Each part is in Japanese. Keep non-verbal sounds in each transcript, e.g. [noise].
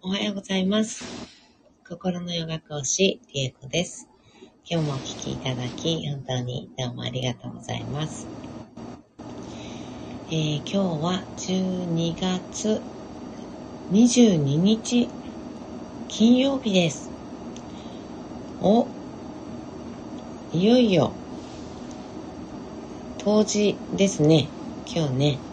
おはようございます。心のヨガ講師、リエコです。今日もお聞きいただき、本当にどうもありがとうございます。えー今日は12月22日、金曜日です。お、いよいよ、冬至ですね。今日ね、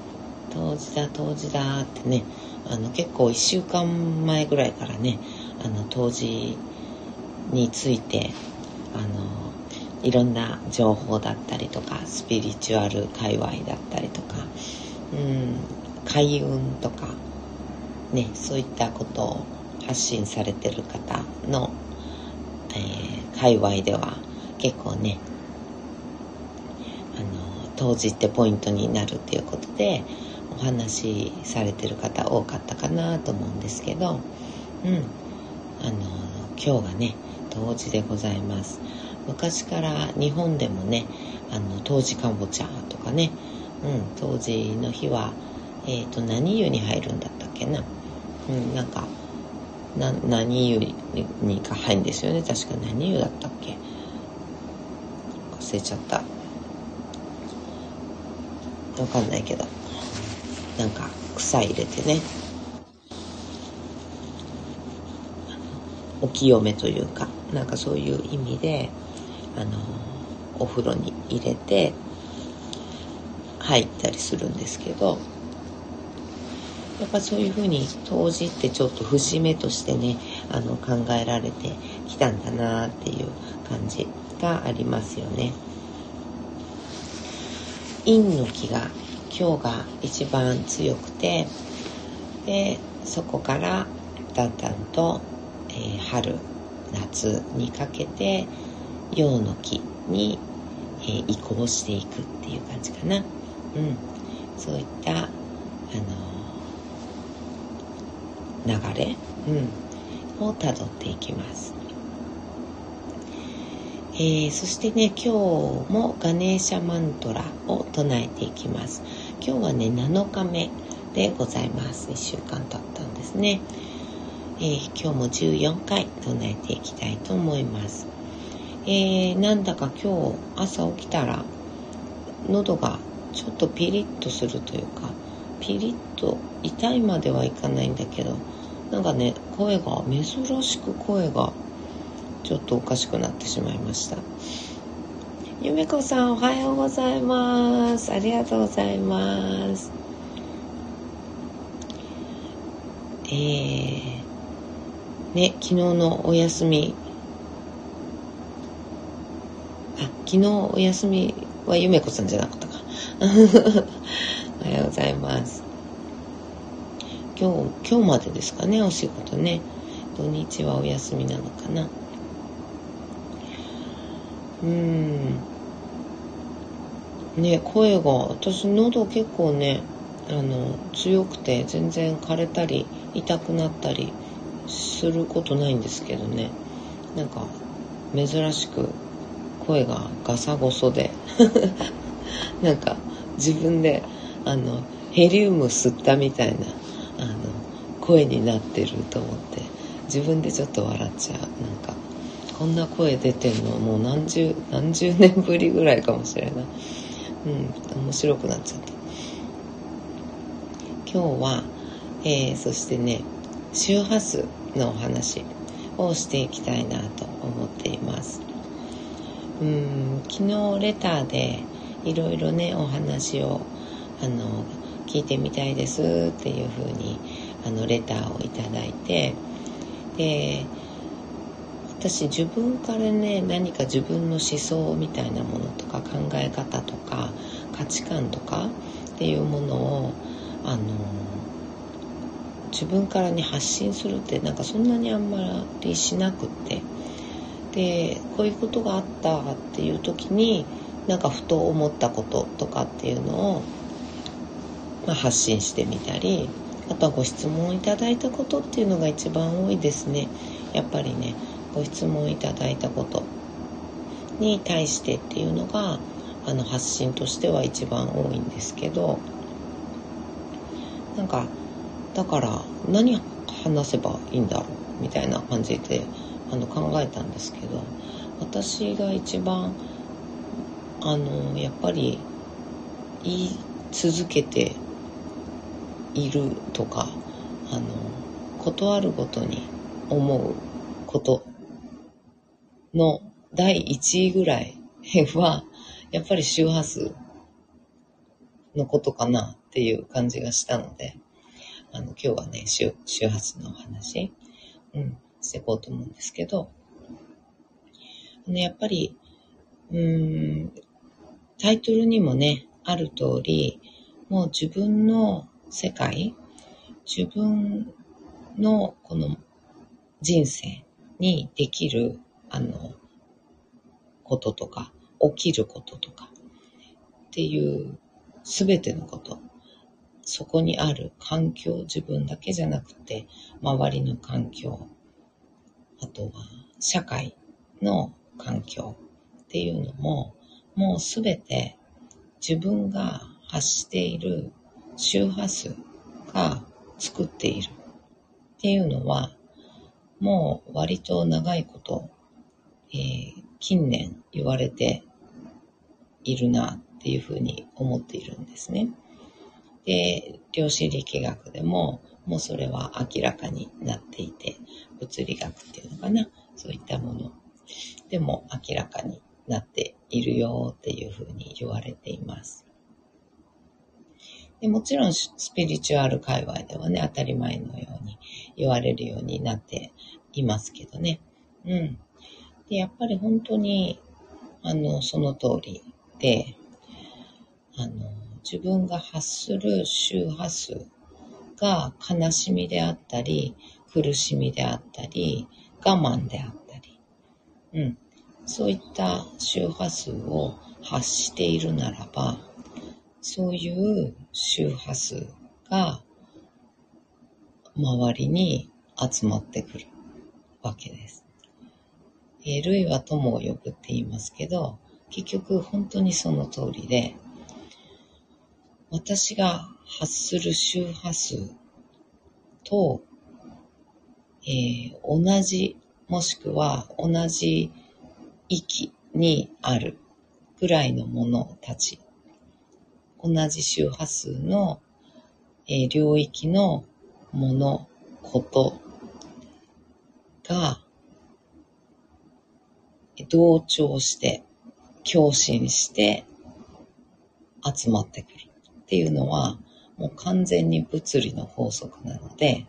冬至だ、冬至だってね、あの結構1週間前ぐらいからね、あの冬至について、あの、いろんな情報だったりとか、スピリチュアル界隈だったりとか、うん、開運とか、ね、そういったことを発信されてる方の、えー界隈では結構ね、あの、当時ってポイントになるっていうことで、お話しされてる方多かったかなと思うんですけど、うん、あの、今日がね、冬至でございます。昔から日本でもね、あの、冬至かぼちゃとかね、うん、冬至の日は、えっ、と、何湯に入るんだったっけな。うん、なんか、な、何湯にか入るんですよね。確か何湯だったっけ忘れちゃった。わかんないけど。なんか、草入れてね。お清めというか、なんかそういう意味で、あの、お風呂に入れて、入ったりするんですけど、やっぱそういうふうに当時ってちょっと節目としてね、あの考えられてきたんだなっていう感じがありますよね。陰の気が今日が一番強くて、で、そこからだんだんと、えー春、夏にかけて陽の気に、えー移行していくっていう感じかな。うん。そういった、あの流れ、うん、をたどっていきます。えーそしてね、今日もガネーシャマントラを唱えていきます。今日はね、7日目でございます。1週間経ったんですね。えー今日も14回唱えていきたいと思います。えーなんだか今日朝起きたら喉がちょっとピリッとするというかピリッと痛いまではいかないんだけどなんかね声が珍しく声がちょっとおかしくなってしまいましたゆめこさんおはようございます。ありがとうございます。えー、ね昨日のお休み。あ昨日お休みはゆめこさんじゃなかったか。[laughs] おはようございます。今日今日までですかねお仕事ね。土日はお休みなのかな。うーん。ね声が私喉結構ねあの強くて全然枯れたり痛くなったりすることないんですけどね。なんか珍しく声がガサゴソで [laughs] なんか自分であのヘリウム吸ったみたいなあの声になってると思って自分でちょっと笑っちゃう。なんかこんな声出てんのもう何十何十年ぶりぐらいかもしれない。うん面白くなっちゃった。今日は、えーそしてね周波数のお話をしていきたいなと思っています。うん昨日レターでいろいろねお話をあの聞いてみたいですっていうふうにあのレターをいただいてで私自分からね何か自分の思想みたいなものとか考え方とか価値観とかっていうものをあの自分からね発信するってなんかそんなにあんまりしなくって。でこういうことがあったっていう時になんかふと思ったこととかっていうのを、まあ、発信してみたりあとはご質問いただいたことっていうのが一番多いですね。やっぱりねご質問いただいたことに対してっていうのがあの発信としては一番多いんですけどなんかだから何話せばいいんだろうみたいな感じであの考えたんですけど私が一番あのやっぱり言い続けているとかあの断るごとに思うことの第1位ぐらいはやっぱり周波数のことかなっていう感じがしたのであの今日はね周周波数のお話、うん、していこうと思うんですけどあのやっぱりうんタイトルにもねある通りもう自分の世界自分のこの人生にできるあのこととか起きることとかっていうすべてのこと。そこにある環境自分だけじゃなくて周りの環境あとは社会の環境っていうのももうすべて自分が発している周波数が作っているっていうのはもう割と長いこと、えー、近年言われているなっていうふうに思っているんですね。で、量子力学でももうそれは明らかになっていて、物理学っていうのかな、そういったものでも明らかになっているよっていうふうに言われています。でもちろんスピリチュアル界隈ではね、当たり前のように言われるようになっていますけどね。うん。で、やっぱり本当に、あの、その通りで、あの、自分が発する周波数が悲しみであったり、苦しみであったり、我慢であったり、うん。そういった周波数を発しているならば、そういう周波数が周りに集まってくるわけです。えー、類は友を呼ぶって言いますけど、結局本当にその通りで、私が発する周波数と、えー、同じ、もしくは同じ域にあるぐらいのものたち。同じ周波数の、えー、領域のもの、ことが同調して、共振して集まってくるっていうのは、もう完全に物理の法則なので、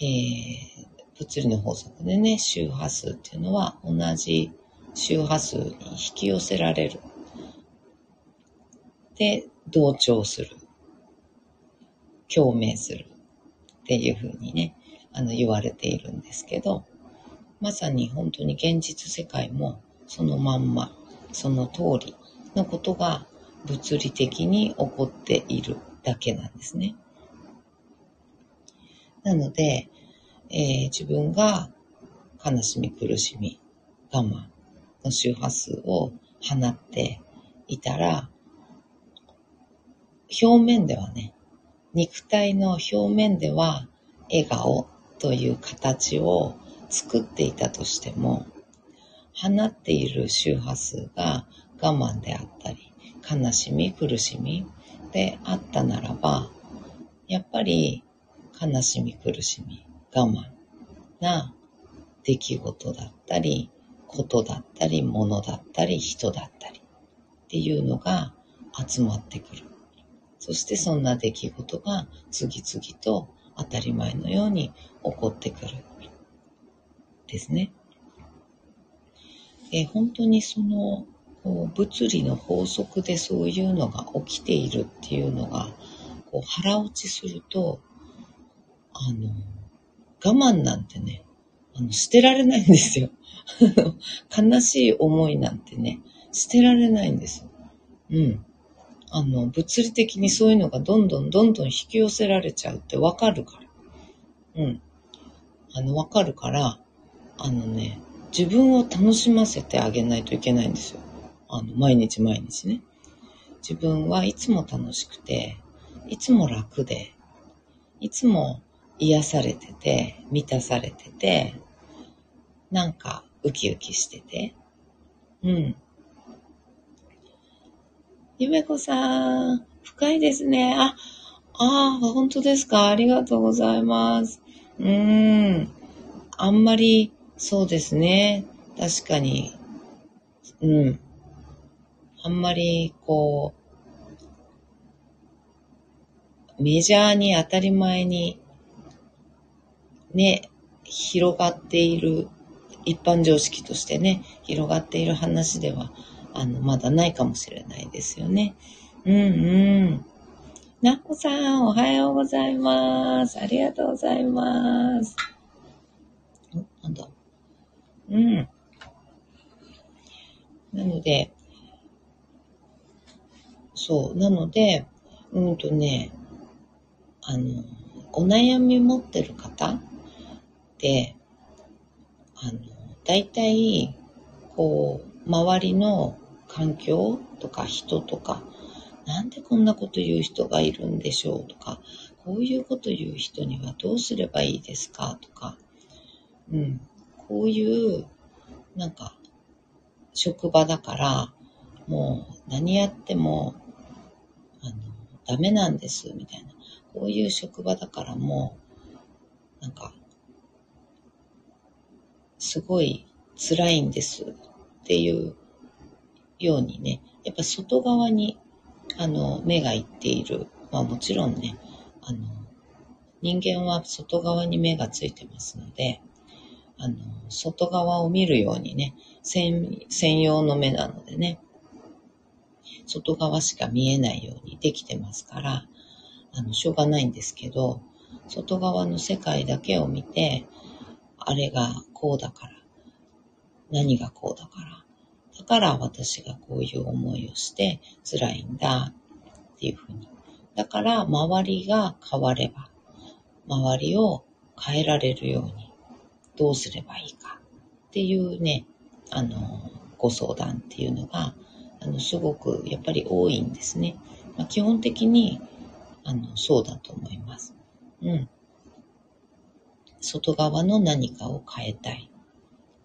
えー、物理の法則でね、周波数っていうのは同じ周波数に引き寄せられるで同調する。共鳴する。っていうふうにね、あの言われているんですけど、まさに本当に現実世界もそのまんま、その通りのことが物理的に起こっているだけなんですね。なので、えー、自分が悲しみ、苦しみ、我慢の周波数を放っていたら、表面ではね、肉体の表面では笑顔という形を作っていたとしても、放っている周波数が我慢であったり、悲しみ、苦しみであったならば、やっぱり悲しみ、苦しみ、我慢な出来事だったり、ことだったり、物だったり、人だったりっていうのが集まってくる。そしてそんな出来事が次々と当たり前のように起こってくる。ですね。え本当にそのこう物理の法則でそういうのが起きているっていうのがこう腹落ちするとあの我慢なんてねあの捨てられないんですよ [laughs] 悲しい思いなんてね捨てられないんですうんあの、物理的にそういうのがどんどんどんどん引き寄せられちゃうってわかるから。うん。あの、わかるから、あのね、自分を楽しませてあげないといけないんですよ。あの、毎日毎日ね。自分はいつも楽しくて、いつも楽で、いつも癒されてて、満たされてて、なんかウキウキしてて、うん。ゆめこさん、深いですね。あ、ああ、本当ですか。ありがとうございます。うーん。あんまり、そうですね。確かに。うん。あんまり、こう、メジャーに当たり前に、ね、広がっている、一般常識としてね、広がっている話では、あの、まだないかもしれないですよね。うんうん。なこさん、おはようございます。ありがとうございます。うん。なので、そう、なので、うんとね、あの、お悩み持ってる方って、あの、大体、こう、周りの環境とか人とか、なんでこんなこと言う人がいるんでしょうとか、こういうこと言う人にはどうすればいいですかとか、うん、こういう、なんか、職場だから、もう何やっても、あの、ダメなんです、みたいな。こういう職場だからもう、なんか、すごい辛いんですっていうようにね、やっぱ外側にあの、目がいっている。まあもちろんね、あの、人間は外側に目がついてますので、あの、外側を見るようにね、専用の目なのでね、外側しか見えないようにできてますから、あの、しょうがないんですけど、外側の世界だけを見て、あれがこうだから、何がこうだから、だから私がこういう思いをして辛いんだっていうふうに。だから周りが変われば、周りを変えられるようにどうすればいいかっていうね、あの、ご相談っていうのが、あの、すごくやっぱり多いんですね。まあ、基本的に、あの、そうだと思います。うん。外側の何かを変えたい。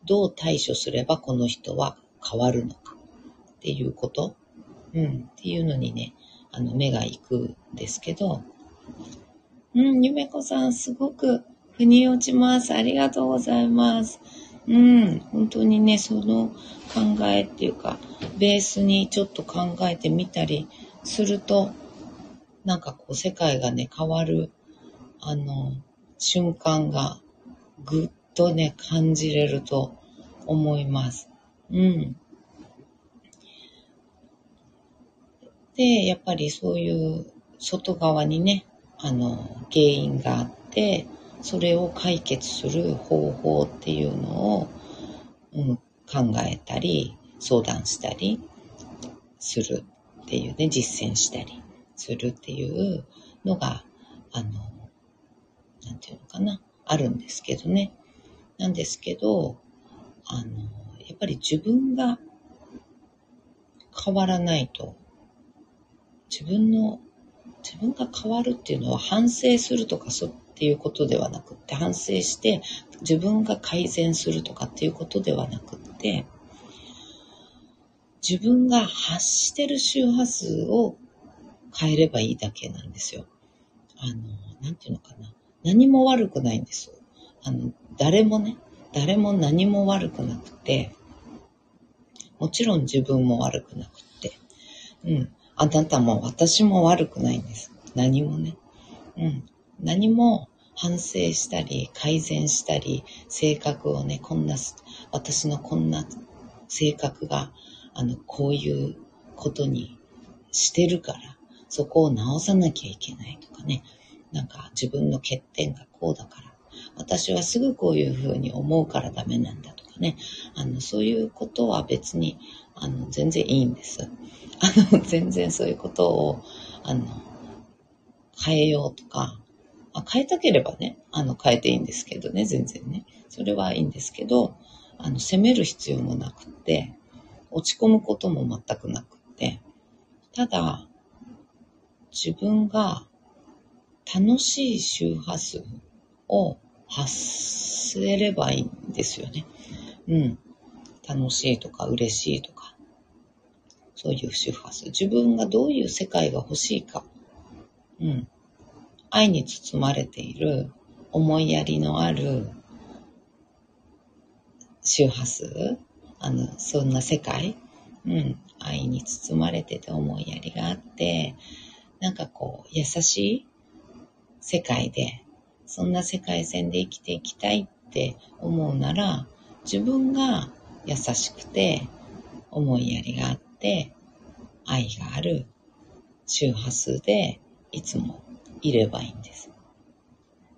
どう対処すればこの人は変わるのかっていうこと、うん、っていうのにね、あの、目が行くんですけど、うん、ゆめこさん、すごく腑に落ちます。ありがとうございます。うん、本当にね、その考えっていうか、ベースにちょっと考えてみたりすると、なんかこう世界がね、変わる、あの、瞬間がぐっとね、感じれると思います。うん。で、やっぱりそういう外側にね、あの、原因があって、それを解決する方法っていうのを、うん、考えたり、相談したりするっていうね、実践したりするっていうのが、あの、なんていうのかな、あるんですけどね。なんですけど、あの、やっぱり自分が変わらないと、自分の、自分が変わるっていうのは反省するとかそっていうことではなくって、反省して自分が改善するとかっていうことではなくって、自分が発してる周波数を変えればいいだけなんですよ。あの、なんていうのかな。何も悪くないんです。あの、誰もね、誰も何も悪くなくて、もちろん自分も悪くなくて、うん、あなたも私も悪くないんです。何もね。うん、何も反省したり、改善したり、性格をね、こんな、私のこんな性格が、あの、こういうことにしてるから、そこを直さなきゃいけないとかね、なんか自分の欠点がこうだから、私はすぐこういうふうに思うからダメなんだとかね、あの、そういうことは別に、あの、全然いいんです。あの、全然そういうことを、あの、変えようとか、あ変えたければね、あの、変えていいんですけどね、全然ね。それはいいんですけど、あの、責める必要もなくって、落ち込むことも全くなくって、ただ、自分が楽しい周波数を発せればいいんですよね。うん。楽しいとか嬉しいとか、そういう周波数。自分がどういう世界が欲しいか。うん。愛に包まれている、思いやりのある周波数。あの、そんな世界。うん。愛に包まれてて思いやりがあって、なんかこう、優しい世界で、そんな世界線で生きていきたいって思うなら、自分が優しくて、思いやりがあって、愛がある周波数でいつもいればいいんです。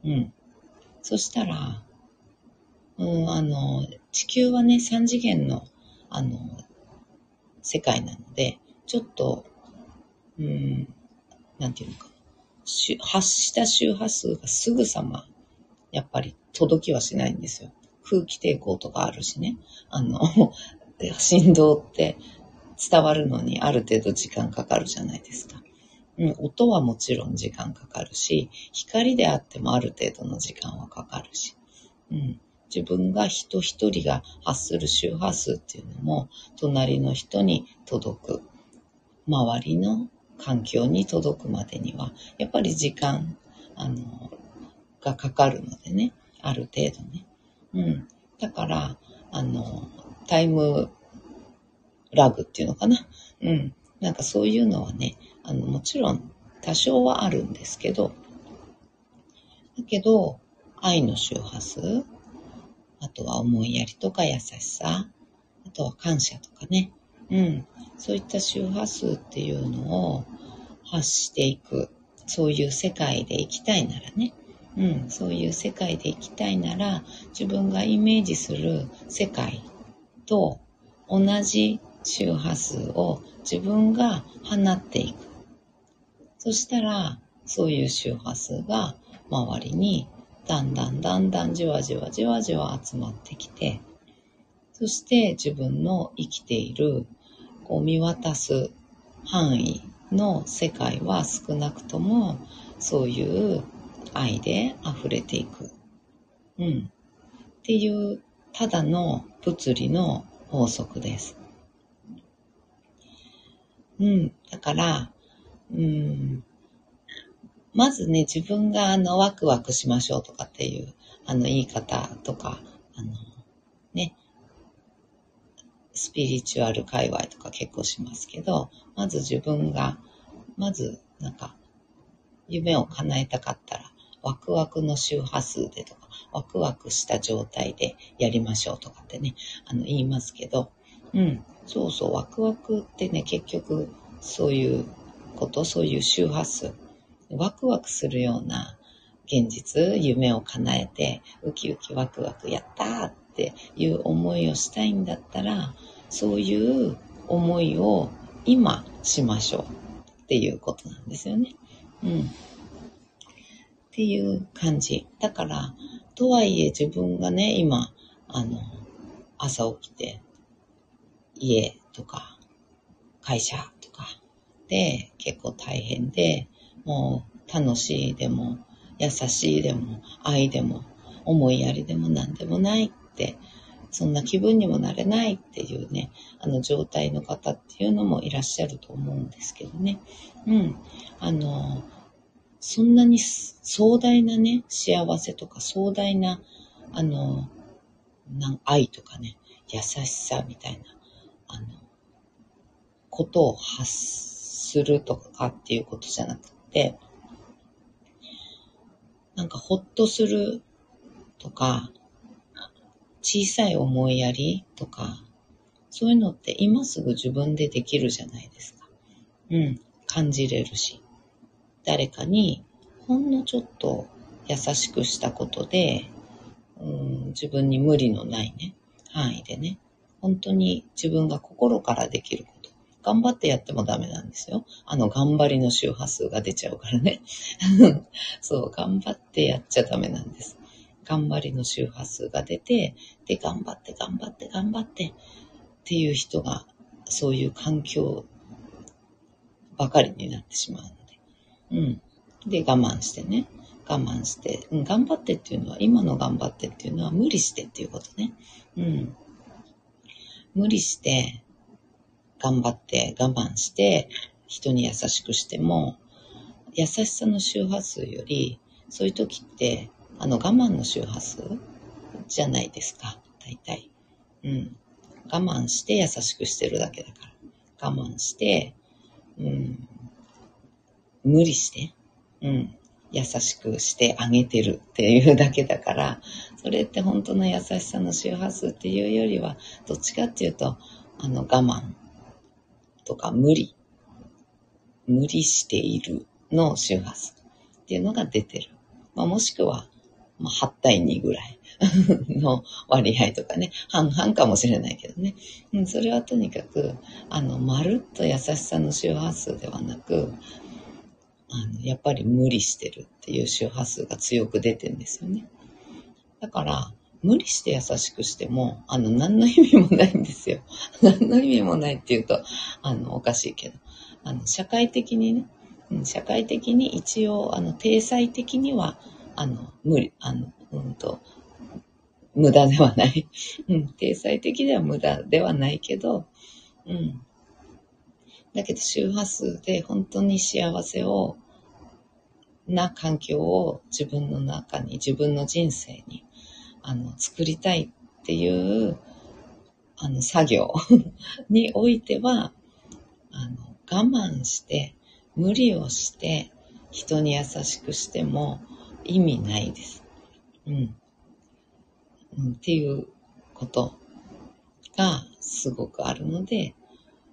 うん。そしたら、うん、あの、地球はね、3次元の、あの、世界なので、ちょっと、うん、なんていうのか発した周波数がすぐさま、やっぱり届きはしないんですよ。空気抵抗とかあるしね。あの、[laughs] 振動って伝わるのにある程度時間かかるじゃないですか。うん、音はもちろん時間かかるし、光であってもある程度の時間はかかるし。うん、自分が人一人が発する周波数っていうのも、隣の人に届く。周りの環境に届くまでには、やっぱり時間、あの、がかかるのでね、ある程度ね。うん。だから、あの、タイムラグっていうのかな。うん。なんかそういうのはね、あの、もちろん多少はあるんですけど、だけど、愛の周波数、あとは思いやりとか優しさ、あとは感謝とかね。うん。そういった周波数っていうのを発していく。そういう世界で生きたいならね。うん、そういう世界で生きたいなら、自分がイメージする世界と同じ周波数を自分が放っていく。そしたら、そういう周波数が周りにだんだんだんだんじわじわじわじわ集まってきて、そして自分の生きている、こう見渡す範囲の世界は少なくともそういう愛で溢れていく。うん。っていう、ただの物理の法則です。うん。だから、うん。まずね、自分があの、ワクワクしましょうとかっていう、あの、言い方とか、あの、ね、スピリチュアル界隈とか結構しますけど、まず自分が、まず、なんか、夢を叶えたかったら、ワクワクの周波数でとか、ワクワクした状態でやりましょうとかってね、あの言いますけど、うん、そうそう、ワクワクってね、結局、そういうこと、そういう周波数、ワクワクするような現実、夢を叶えて、ウキウキワクワクやったーっていう思いをしたいんだったら、そういう思いを今しましょうっていうことなんですよね。うん。っていう感じ。だから、とはいえ自分がね、今、あの、朝起きて、家とか、会社とかで結構大変で、もう楽しいでも、優しいでも、愛でも、思いやりでも何でもないって、そんな気分にもなれないっていうね、あの状態の方っていうのもいらっしゃると思うんですけどね。うん。あの、そんなに壮大なね、幸せとか壮大な、あの、な愛とかね、優しさみたいな、あの、ことを発するとかっていうことじゃなくて、なんかほっとするとか、小さい思いやりとか、そういうのって今すぐ自分でできるじゃないですか。うん、感じれるし。誰かにほんのちょっと優しくしたことで、うん、自分に無理のないね、範囲でね、本当に自分が心からできること。頑張ってやってもダメなんですよ。あの、頑張りの周波数が出ちゃうからね。[laughs] そう、頑張ってやっちゃダメなんです。頑張りの周波数が出て、で、頑張って頑張って頑張ってっていう人が、そういう環境ばかりになってしまうので。うん。で、我慢してね。我慢して、うん、頑張ってっていうのは、今の頑張ってっていうのは無理してっていうことね。うん。無理して、頑張って、我慢して、人に優しくしても、優しさの周波数より、そういう時って、あの我慢の周波数じゃないですか、大体。うん。我慢して優しくしてるだけだから。我慢して、うん、無理して、うん、優しくしてあげてるっていうだけだから、それって本当の優しさの周波数っていうよりは、どっちかっていうと、あの我慢とか無理、無理しているの周波数っていうのが出てる。まあ、もしくは、まあ、8対2ぐらい [laughs] の割合とかね、半々かもしれないけどね。うん、それはとにかく、あの、まるっと優しさの周波数ではなく、あの、やっぱり無理してるっていう周波数が強く出てんですよね。だから、無理して優しくしても、あの、何の意味もないんですよ。[laughs] 何の意味もないっていうと、あの、おかしいけど。あの、社会的にね、社会的に一応、あの、体裁的には、あの、無理、あの、うんと、無駄ではない。[laughs] うん、体裁的では無駄ではないけど、うん。だけど周波数で本当に幸せを、な環境を自分の中に、自分の人生に、あの、作りたいっていう、あの、作業 [laughs] においては、あの、我慢して、無理をして、人に優しくしても意味ないです。うん。っていうことがすごくあるので、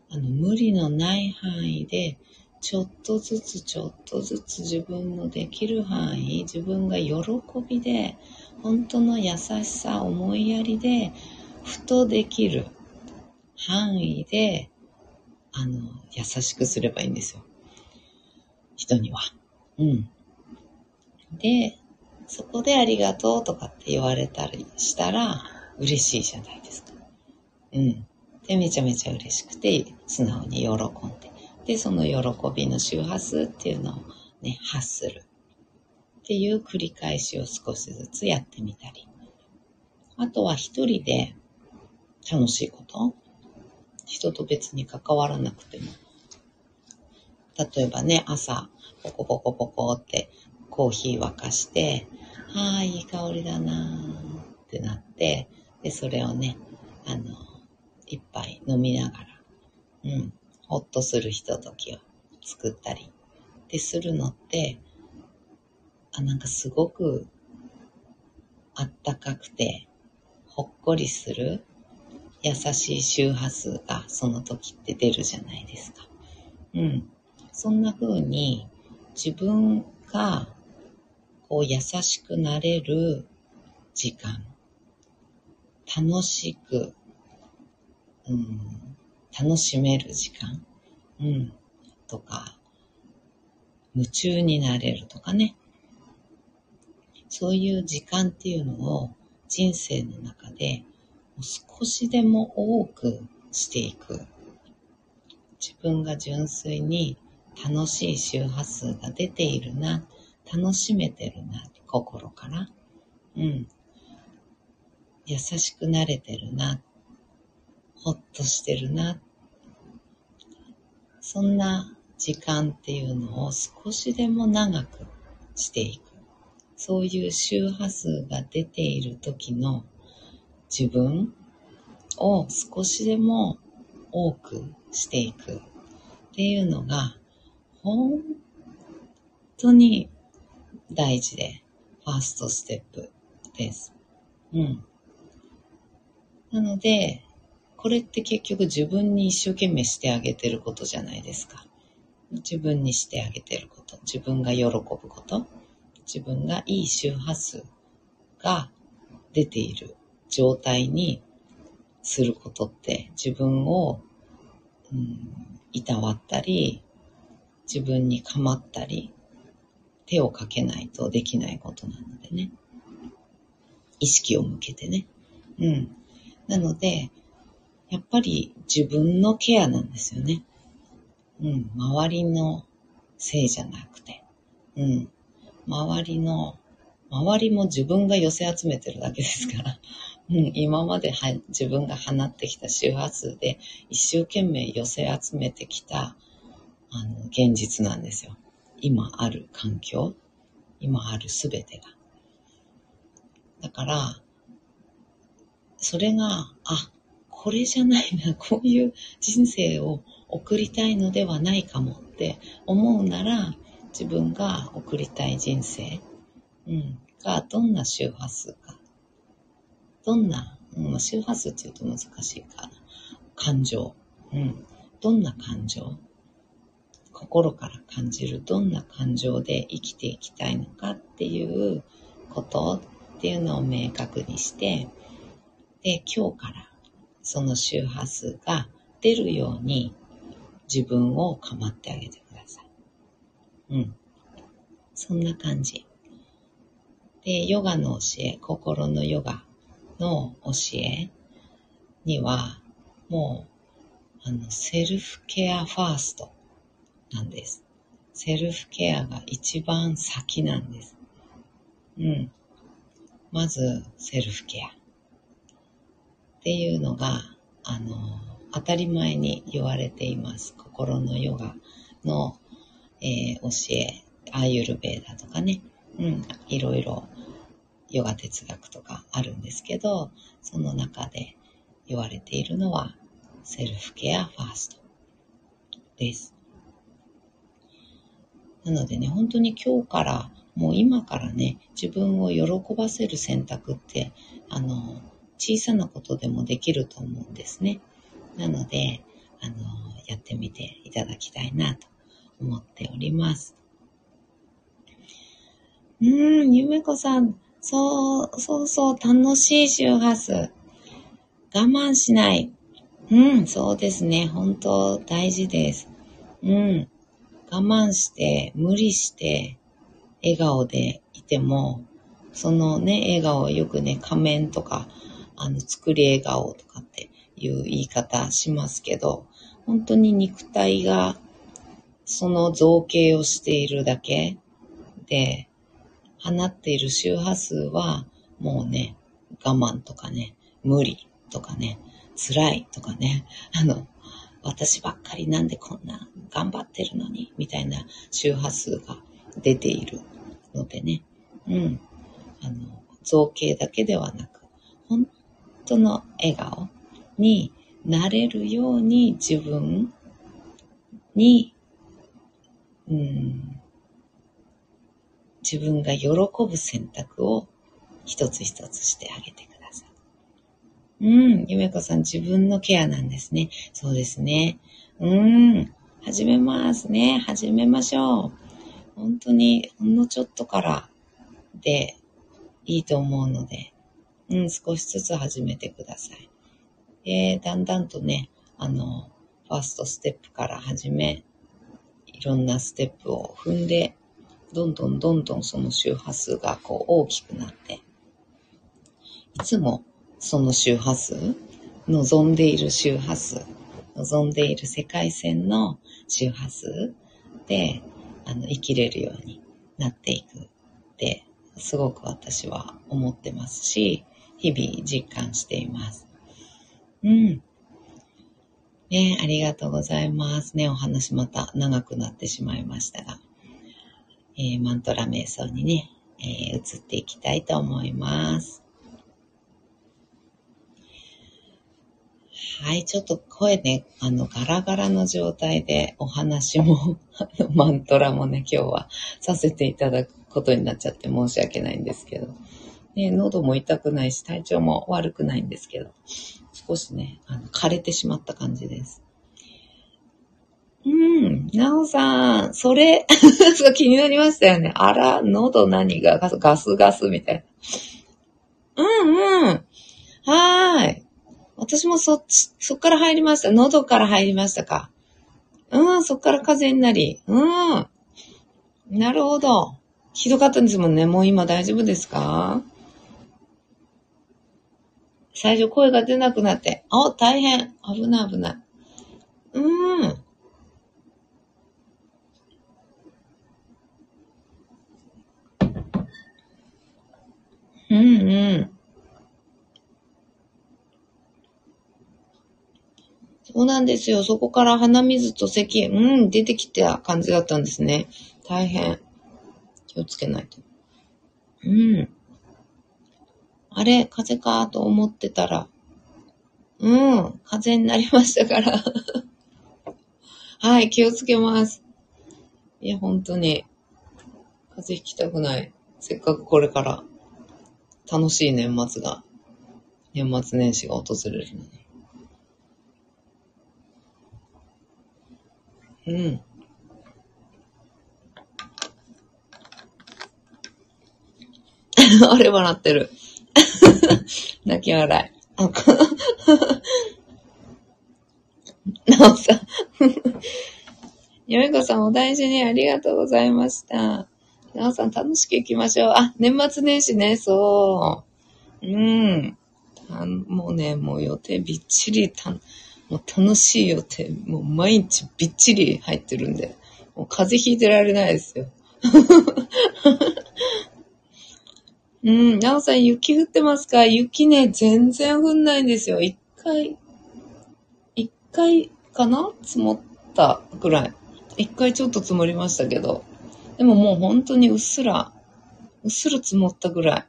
あの、無理のない範囲で、ちょっとずつちょっとずつ自分のできる範囲、自分が喜びで、本当の優しさ、思いやりで、ふとできる範囲で、あの、優しくすればいいんですよ。人には。うん。で、そこでありがとうとかって言われたりしたら嬉しいじゃないですか。うん。で、めちゃめちゃ嬉しくて、素直に喜んで。で、その喜びの周波数っていうのをね、発する。っていう繰り返しを少しずつやってみたり。あとは一人で楽しいこと人と別に関わらなくても。例えばね、朝、ポコポコポコってコーヒー沸かして、ああ、いい香りだなーってなって、で、それをね、あの、一杯飲みながら、うん、ほっとするひとときを作ったり、でするのって、あ、なんかすごくあったかくて、ほっこりする優しい周波数がその時って出るじゃないですか。うん。そんな風に自分がこう優しくなれる時間、楽しくうん、楽しめる時間、うん、とか、夢中になれるとかね。そういう時間っていうのを人生の中で少しでも多くしていく。自分が純粋に楽しい周波数が出ているな、楽しめてるな、心から。うん。優しくなれてるなほっとしてるな。そんな時間っていうのを少しでも長くしていく。そういう周波数が出ている時の自分を少しでも多くしていくっていうのが本当に大事でファーストステップです。うん。なので、これって結局自分に一生懸命してあげてることじゃないですか。自分にしてあげてること、自分が喜ぶこと、自分がいい周波数が出ている状態にすることって自分を、うん、いたわったり、自分に構ったり、手をかけないとできないことなのでね。意識を向けてね。うん。なので、やっぱり自分のケアなんですよね。うん、周りのせいじゃなくて、うん。周りの、周りも自分が寄せ集めてるだけですから。うん、今までは自分が放ってきた周波数で一生懸命寄せ集めてきたあの現実なんですよ。今ある環境、今あるすべてが。だから、それが、あ、これじゃないな、こういう人生を送りたいのではないかもって思うなら、自分が送りたい人生、うん、がどんな周波数か、どんな、うん、周波数って言うと難しいか。な、感情、うん、どんな感情、心から感じる。どんな感情で生きていきたいのかっていうことっていうのを明確にして、で、今日からその周波数が出るように自分を構ってあげて。うん。そんな感じ。で、ヨガの教え、心のヨガの教えには、もう、あの、セルフケアファーストなんです。セルフケアが一番先なんです。うん。まず、セルフケア。っていうのが、あの、当たり前に言われています。心のヨガの、えー、教え、アーユルベーダとかね、うん、いろいろヨガ哲学とかあるんですけど、その中で言われているのは、セルフケアファーストです。なのでね、本当に今日から、もう今からね、自分を喜ばせる選択って、あの、小さなことでもできると思うんですね。なので、あの、やってみていただきたいなと思っております。うん、ゆめこさん、そう、そうそう、楽しい周波数。我慢しない。うん、そうですね。本当大事です。うん。我慢して、無理して、笑顔でいても、そのね、笑顔よくね、仮面とか、あの、作り笑顔とかっていう言い方しますけど、本当に肉体がその造形をしているだけで、放っている周波数はもうね、我慢とかね、無理とかね、辛いとかね、あの、私ばっかりなんでこんな頑張ってるのに、みたいな周波数が出ているのでね、うん。あの、造形だけではなく、本当の笑顔になれるように自分に、うん、自分が喜ぶ選択を一つ一つしてあげてください。うん、ゆめこさん自分のケアなんですね。そうですね。うん、始めますね。始めましょう。本当にほんのちょっとからでいいと思うので、うん、少しずつ始めてください。で、だんだんとね、あの、ファーストステップから始め、ろんなステップを踏んで、どんどんどんどんその周波数がこう大きくなって、いつもその周波数、望んでいる周波数、望んでいる世界線の周波数で、あの、生きれるようになっていくって、すごく私は思ってますし、日々実感しています。うん。ねありがとうございますね。お話また長くなってしまいましたが、えー、マントラ瞑想にね、えー、移っていきたいと思います。はい、ちょっと声ね、あの、ガラガラの状態でお話も [laughs] マントラもね、今日はさせていただくことになっちゃって申し訳ないんですけど。ね、喉も痛くないし、体調も悪くないんですけど、少しね、あの枯れてしまった感じです。うん、なおさん、それ、[laughs] 気になりましたよね。あら、喉何がガスガスガスみたいな。うんうん。はーい。私もそっち、そっから入りました。喉から入りましたか。うん、そっから風邪になり。うん。なるほど。ひどかったんですもんね。もう今大丈夫ですか？最初声が出なくなって、あ、大変。危ない危ない。うーん。うんうん。そうなんですよ。そこから鼻水と咳、うん、出てきた感じだったんですね。大変。気をつけないと。うん。あれ、風邪かと思ってたら、うん、風邪になりましたから [laughs] はい、気をつけます。いや、本当に、風邪ひきたくない。せっかくこれから楽しい年末が、年末年始が訪れるのに。うん。[laughs] あれ笑ってる。[laughs] 泣き笑い。なおさん。よみこさんお大事にありがとうございました。なおさん楽しく行きましょう。あ、年末年始ね、そう。うん。もうね、もう予定びっちりた、もう楽しい予定、もう毎日びっちり入ってるんで、もう風邪ひいてられないですよ。うん、なおさん雪降ってますか？雪ね、全然降んないんですよ。一回、一回かな？積もったぐらい。一回ちょっと積もりましたけど。でももう本当にうっすら、うっすら積もったぐらい。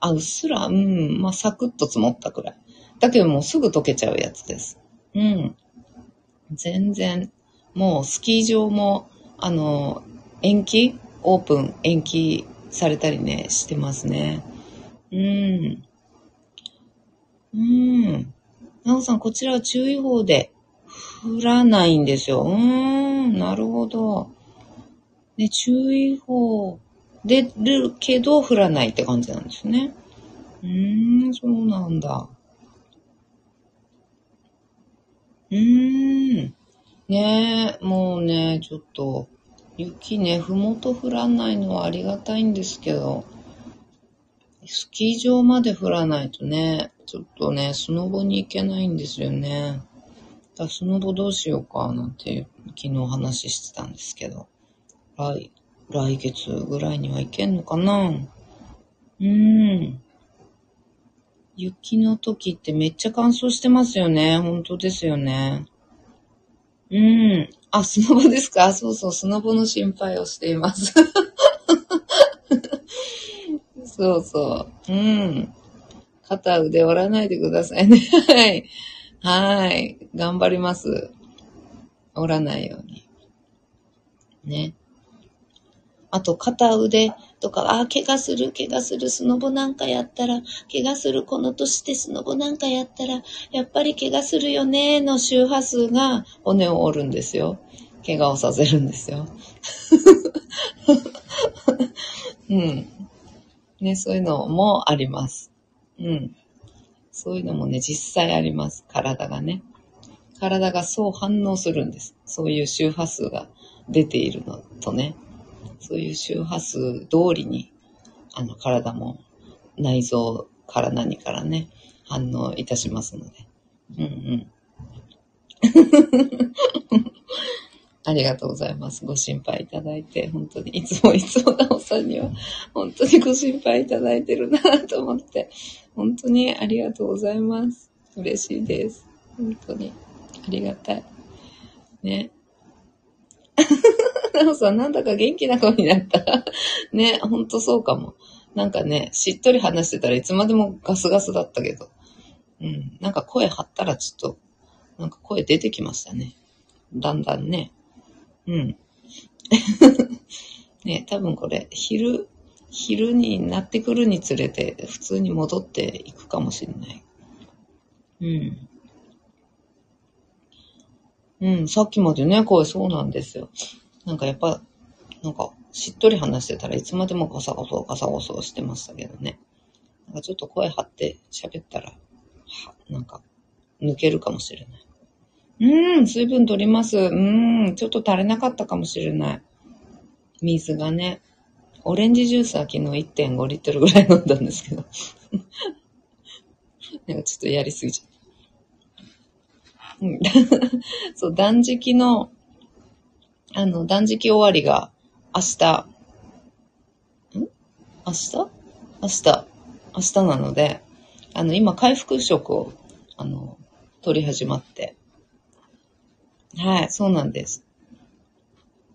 あ、うっすら、うん、まあ、サクッと積もったぐらい。だけどもうすぐ溶けちゃうやつです。うん。全然、もうスキー場も、あの、延期？オープン延期されたりね、してますね。うん。うん。なおさん、こちらは注意報で降らないんですよ。うーん、なるほど。ね、注意報出るけど降らないって感じなんですね。うーん、そうなんだ。うーん。ねえ、もうね、ちょっと、雪ね、ふもと降らないのはありがたいんですけど、スキー場まで降らないとね、ちょっとね、スノボに行けないんですよね。だスノボどうしようかなんて昨日話してたんですけど、来、来月ぐらいには行けんのかな？うーん。雪の時ってめっちゃ乾燥してますよね。本当ですよね。うん。あ、スノボですか？[laughs] そうそう、スノボの心配をしています。[laughs] そうそう。うん。肩腕折らないでくださいね。[laughs] はい。はい。頑張ります。折らないように。ね。あと、肩腕とか、ああ、怪我する、怪我する、スノボなんかやったら、怪我する、この年でスノボなんかやったら、やっぱり怪我するよね、の周波数が骨を折るんですよ。怪我をさせるんですよ。[laughs] うん。ね、そういうのもあります。うん。そういうのもね、実際あります。体がね。体がそう反応するんです。そういう周波数が出ているのとね。そういう周波数通りに、あの、体も内臓から何からね、反応いたしますので。うんうん。[laughs] ありがとうございます。ご心配いただいて、本当に、いつもいつもなおさんには、本当にご心配いただいてるなと思って、本当にありがとうございます。嬉しいです。本当に。ありがたい。ね。なおさん、なんだか元気な顔になった。ね、ほんとそうかも。なんかね、しっとり話してたらいつまでもガスガスだったけど。うん。なんか声張ったらちょっと、なんか声出てきましたね。だんだんね。うん。[laughs] ね、多分これ、昼、昼になってくるにつれて、普通に戻っていくかもしれない。うん。うん、さっきまでね、声そうなんですよ。なんかやっぱ、なんか、しっとり話してたらいつまでもガサゴソガサゴソしてましたけどね。なんかちょっと声張って喋ったら、は、なんか、抜けるかもしれない。うん、水分取ります。うん、ちょっと足りなかったかもしれない。水がね。オレンジジュースは昨日1.5リットルぐらい飲んだんですけど。[laughs] なんかちょっとやりすぎちゃった。うん、[laughs] そう、断食の、あの、断食終わりが明日、ん？明日？明日、明日なので、あの、今、回復食を、あの、取り始まって。はい、そうなんです。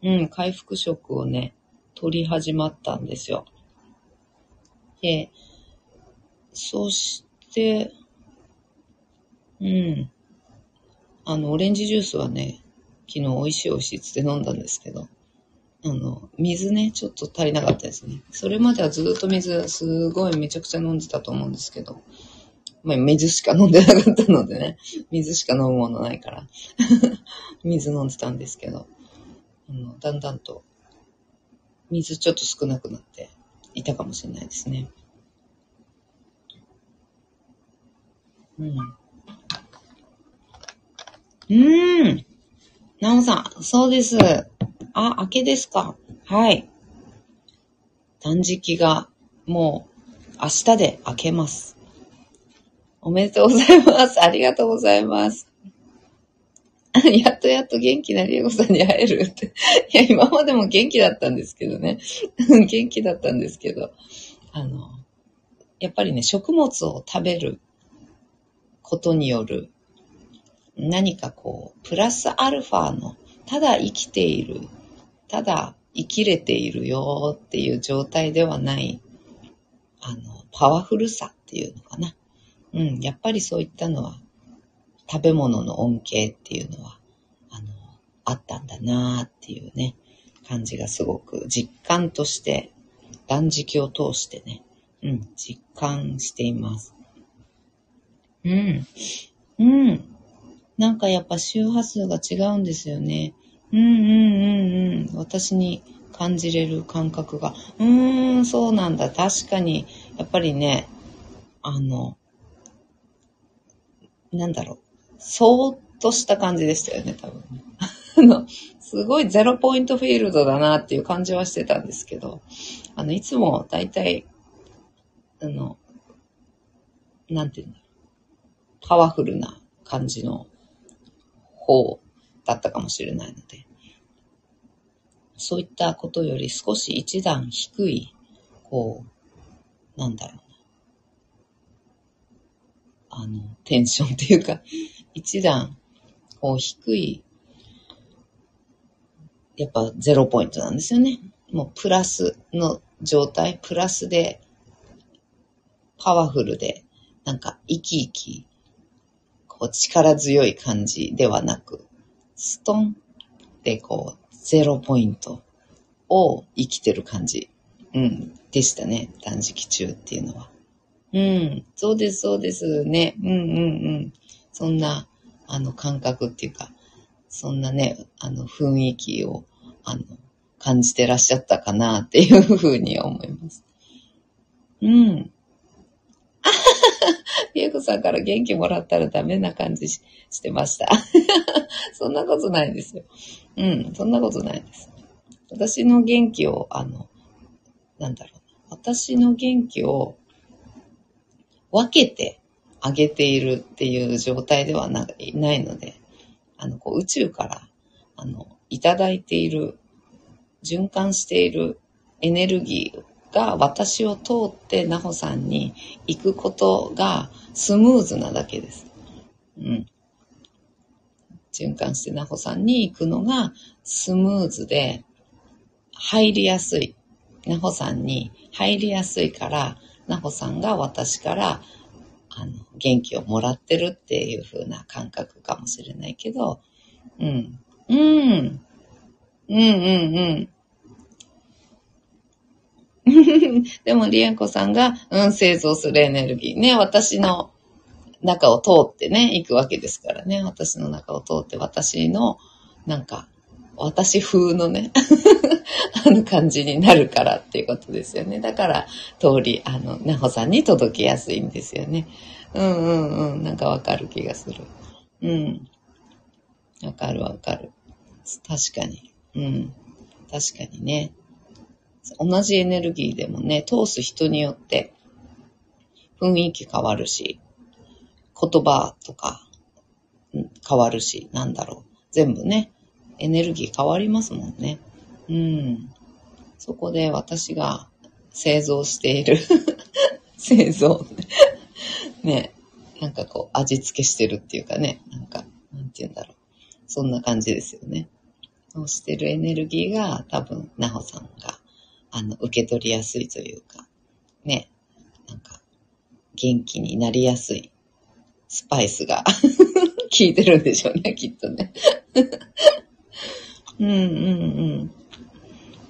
うん、回復食をね、取り始まったんですよ。で、そして、うん。あの、オレンジジュースはね、昨日美味しい美味しいっつって飲んだんですけど、あの、水ね、ちょっと足りなかったですね。それまではずっと水、すごいめちゃくちゃ飲んでたと思うんですけど、まあ、水しか飲んでなかったのでね、水しか飲むものないから [laughs] 水飲んでたんですけど、あのだんだんと水ちょっと少なくなっていたかもしれないですね。うん。うーん。なおさん、そうです。あ、明けですか。はい。断食がもう明日で明けます。おめでとうございます。ありがとうございます。[laughs] やっとやっと元気なりえこさんに会えるって。[laughs] いや、今までも元気だったんですけどね。[laughs] 元気だったんですけど。あの、やっぱりね、食物を食べることによる何かこう、プラスアルファの、ただ生きている、ただ生きれているよっていう状態ではない、あの、パワフルさっていうのかな。うん、やっぱりそういったのは、食べ物の恩恵っていうのは、あの、あったんだなっていうね、感じがすごく実感として、断食を通してね、うん、実感しています。うん。うん。なんかやっぱ周波数が違うんですよね。うんうんうんうん。私に感じれる感覚が。うーん、そうなんだ。確かに、やっぱりね、あの、なんだろう。そーっとした感じでしたよね、多分。あの、すごいゼロポイントフィールドだなっていう感じはしてたんですけど、あの、いつも大体、あの、なんていうんだろう。パワフルな感じの方だったかもしれないので、そういったことより少し一段低い、こう、なんだろうな。あの、テンションっていうか、[laughs] 一段、こう低い、やっぱゼロポイントなんですよね。もうプラスの状態、プラスで、パワフルで、なんか生き生きこう力強い感じではなく、ストンってこう、ゼロポイントを生きてる感じ、うん、でしたね。断食中っていうのは。うん、そうです、そうですね。うんうんうん。そんな、あの、感覚っていうか、そんなね、あの、雰囲気を、あの、感じてらっしゃったかなっていうふうに思います。うん。ピエコさんから元気もらったらダメな感じしてました。[laughs] そんなことないですよ。うん、そんなことないです。私の元気を、あの、なんだろう私の元気を分けてあげているっていう状態ではないないので、あの、こう宇宙から、あの、いただいている、循環しているエネルギーが私を通ってなほさんに行くことがスムーズなだけです。うん。循環してなほさんに行くのがスムーズで入りやすい。なほさんに入りやすいから、なほさんが私からあの元気をもらってるっていう風な感覚かもしれないけど、うん。うん。うんうんうん。[laughs] でも、リエンコさんが、うん、製造するエネルギーね、私の中を通ってね、行くわけですからね。私の中を通って、私の、なんか、私風のね、[laughs] あの感じになるからっていうことですよね。だから、通り、あの、なほさんに届きやすいんですよね。うんうんうん。なんかわかる気がする。うん。わかるわかる。確かに。うん。確かにね。同じエネルギーでもね、通す人によって雰囲気変わるし、言葉とか変わるし、なんだろう。全部ね、エネルギー変わりますもんね。うん。そこで私が製造している [laughs] 製造。ね。なんかこう、味付けしてるっていうかね。なんか、なんて言うんだろう。そんな感じですよね。そうしてるエネルギーが多分、なほさんが、あの、受け取りやすいというか、ね。なんか、元気になりやすいスパイスが [laughs] 効いてるんでしょうね、きっとね。[laughs] うんうん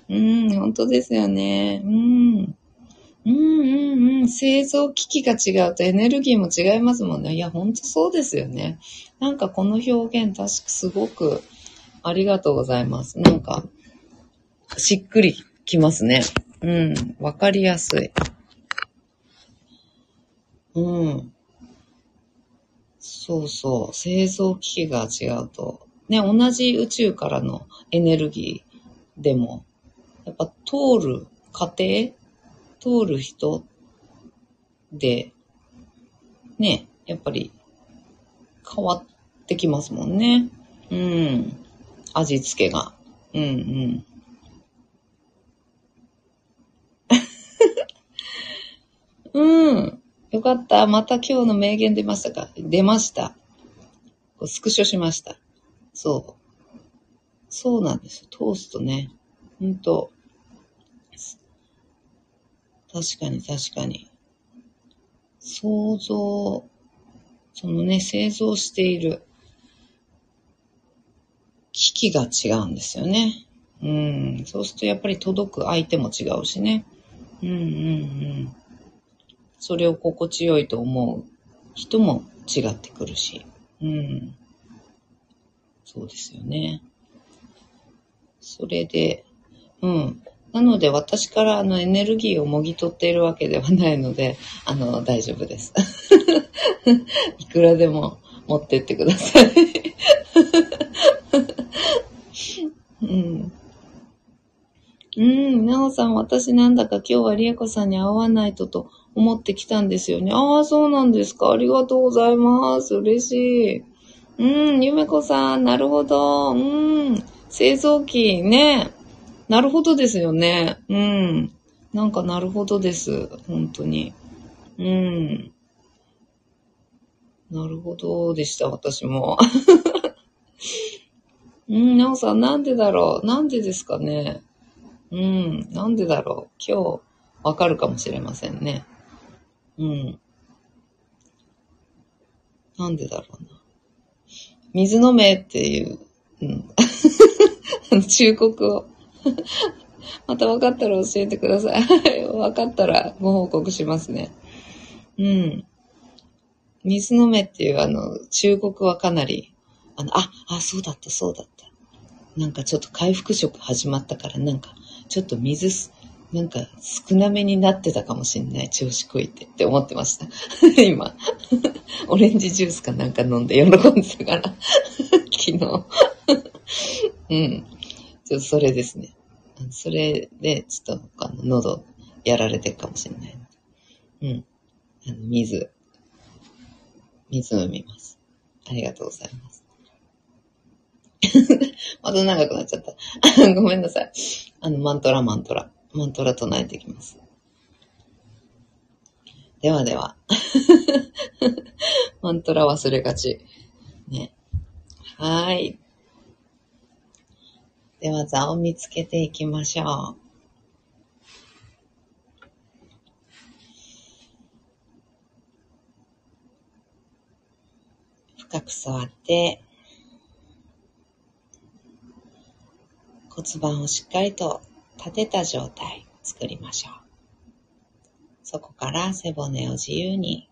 うん。うん、本当ですよね。うん。うんうんうん。製造機器が違うとエネルギーも違いますもんね。いや、ほんとそうですよね。なんかこの表現確かすごくありがとうございます。なんか、しっくりきますね。うん。わかりやすい。うん。そうそう。製造機器が違うと。ね、同じ宇宙からのエネルギーでも、やっぱ通る過程？通る人で、ね、やっぱり変わってきますもんね。うん。味付けが。うんうん。うん。よかった。また今日の名言出ましたか？出ました。スクショしました。そう。そうなんですよ。トーストね。ほんと。確かに確かに。想像、そのね、製造している機器が違うんですよね。うん。そうするとやっぱり届く相手も違うしね。うんうんうん。それを心地よいと思う人も違ってくるし。うん。そうですよね。それで、うん。なので私からあのエネルギーをもぎ取っているわけではないので、あの、大丈夫です。[laughs] いくらでも持ってってください。[laughs] うん。うん、なおさん、私なんだか今日はりえこさんに会わないとと思ってきたんですよね。ああ、そうなんですか。ありがとうございます。嬉しい。うん、ゆめこさん、なるほど。うん、製造機ね。なるほどですよね。うん。なんかなるほどです。本当に。うん。なるほどでした、私も。[laughs] うん、なおさん、なんでだろうなんでですかねうん、なんでだろう今日、わかるかもしれませんね。うん。なんでだろうな。水飲めっていう、うん。[laughs] 忠告をまた分かったら教えてください。[laughs] 分かったらご報告しますね。うん。水飲めっていうあの、忠告はかなり、あの、あ、あ、そうだった、そうだった。なんかちょっと回復食始まったからなんか、ちょっと水すなんか少なめになってたかもしんない。調子こいてって思ってました。[laughs] 今。[laughs] オレンジジュースかなんか飲んで喜んでたから。[laughs] 昨日。うん。ちょっとそれですね。それで、ちょっと、あの、喉、やられてるかもしれない。うん。あの、水、水飲みます。ありがとうございます。[laughs] また長くなっちゃった。[laughs] ごめんなさい。あの、マントラ、マントラ。マントラ唱えていきます。ではでは。[laughs] マントラ忘れがち。ね。はい。では座を見つけていきましょう。深く座って、骨盤をしっかりと立てた状態作りましょう。そこから背骨を自由に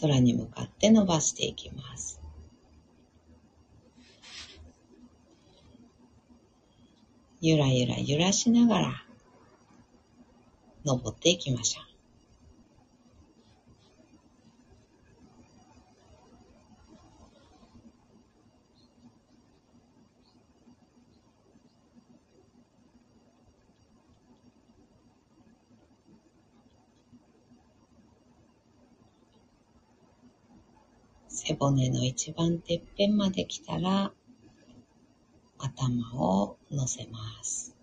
空に向かって伸ばしていきます。ゆらゆら揺らしながら登っていきましょう。骨の一番てっぺんまで来たら、頭を乗せます。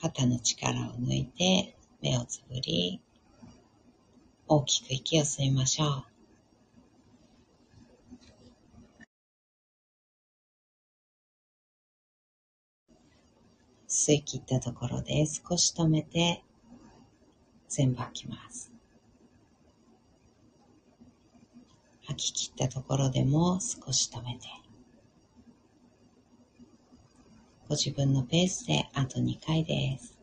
肩の力を抜いて目をつぶり、大きく息を吸いましょう。吸い切ったところで少し止めて全部吐きます。吐き切ったところでも少し止めて。ご自分のペースであと2回です。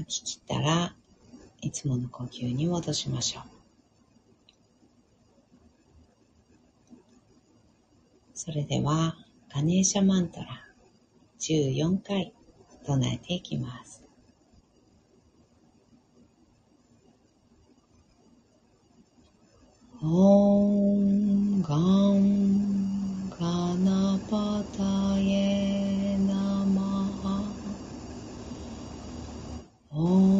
吐き切っらいつもの呼吸に戻しましょう。それではガネーシャマントラ14回唱えていきます。オンガンガナパタエナマハ Om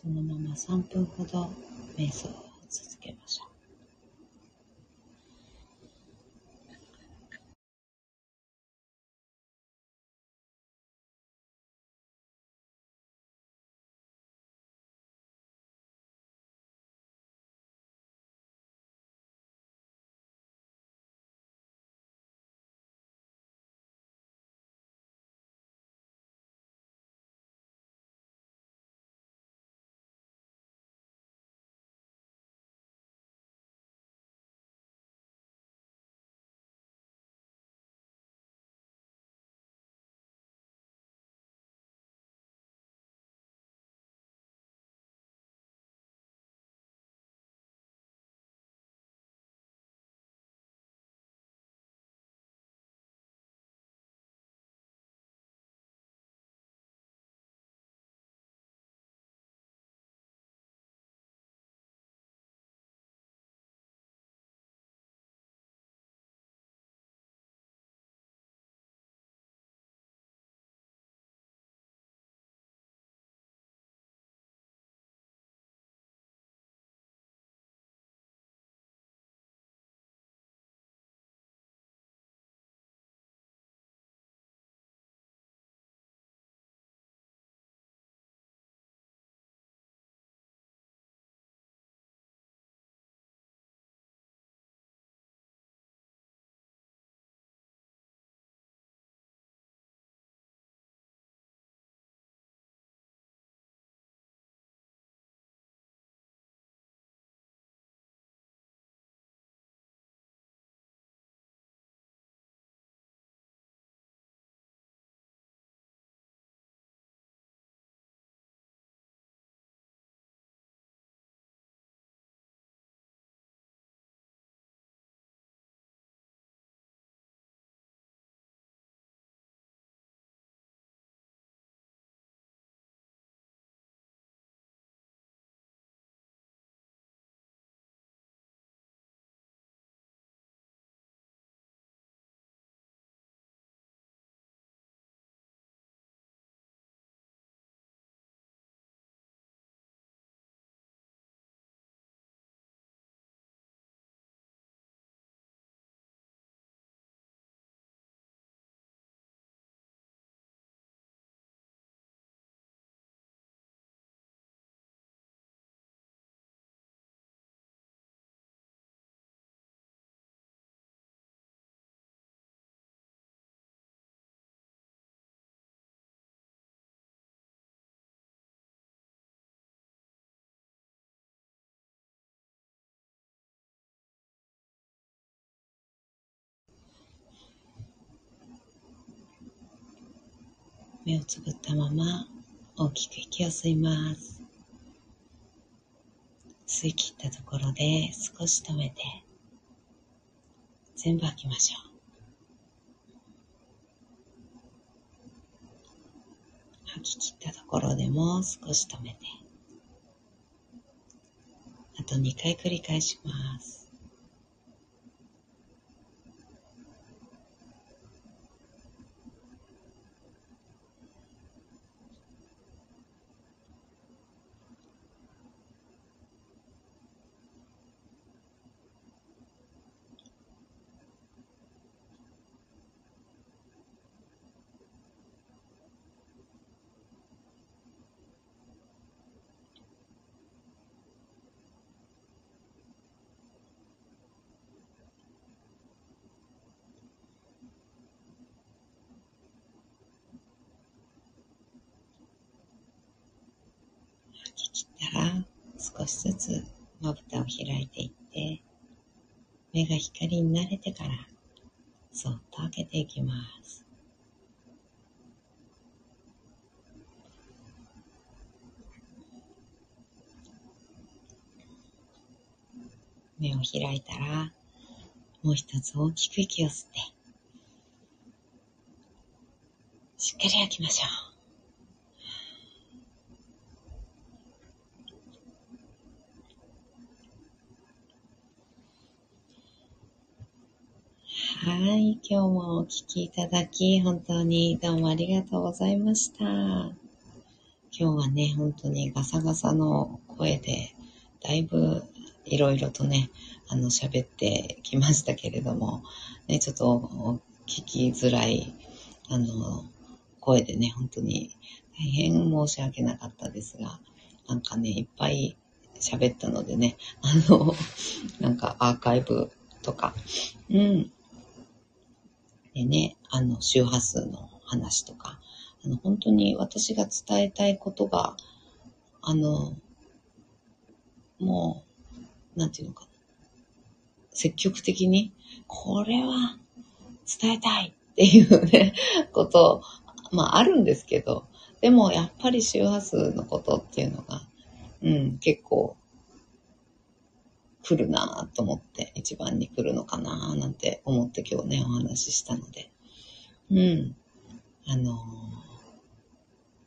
そのまま3分ほど瞑想。を目をつぶったまま大きく息を吸います。吸い切ったところで少し止めて全部吐きましょう。吐き切ったところでも少し止めてあと2回繰り返します。たら少しずまぶたを開いていって目が光に慣れてからそっと開けていきます。目を開いたらもう一つ大きく息を吸ってしっかり開きましょう。はい。今日もお聴きいただき、本当にどうもありがとうございました。今日はね、本当にガサガサの声で、だいぶいろいろとね、あの、喋ってきましたけれども、ね、ちょっと聞きづらい、あの、声でね、本当に大変申し訳なかったですが、なんかね、いっぱい喋ったのでね、あの、なんかアーカイブとか、うん、でね、あの、周波数の話とか、あの、本当に私が伝えたいことが、あの、もう、なんていうのかな。積極的に、これは伝えたいっていうね、[laughs] こと、まああるんですけど、でもやっぱり周波数のことっていうのが、うん、結構来るなと思って、一番に来るのかななんて思って今日ね、お話ししたので。うん。あのー、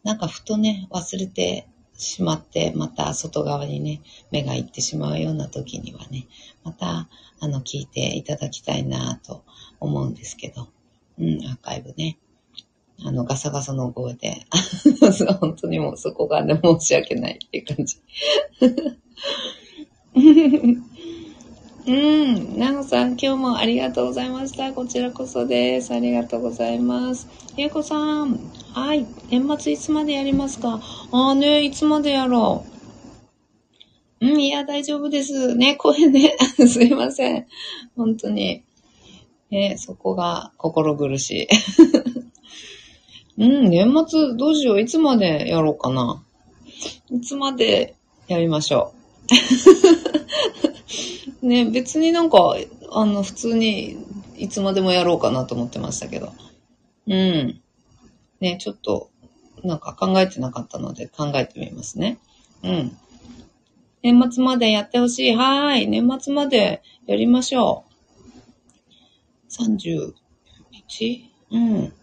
なんかふとね、忘れてしまって、また外側にね、目が行ってしまうような時にはね、また、あの、聞いていただきたいなと思うんですけど、うん、アーカイブね。あの、ガサガサの声で、[laughs] 本当にもうそこがね、申し訳ないっていう感じ。[laughs] うん。なおさん、今日もありがとうございました。こちらこそです。ありがとうございます。えいこさん。はい。年末いつまでやりますか？ああね、いつまでやろう。うん、いや、大丈夫です。ね、声ね。[laughs] すいません。本当に。ね、そこが心苦しい。[laughs] うん、年末どうしよう。いつまでやろうかな。いつまでやりましょう。[laughs] ね、別になんか、あの、普通にいつまでもやろうかなと思ってましたけど。うん。ね、ちょっと、なんか考えてなかったので考えてみますね。うん。年末までやってほしい。はい。年末までやりましょう。30日うん。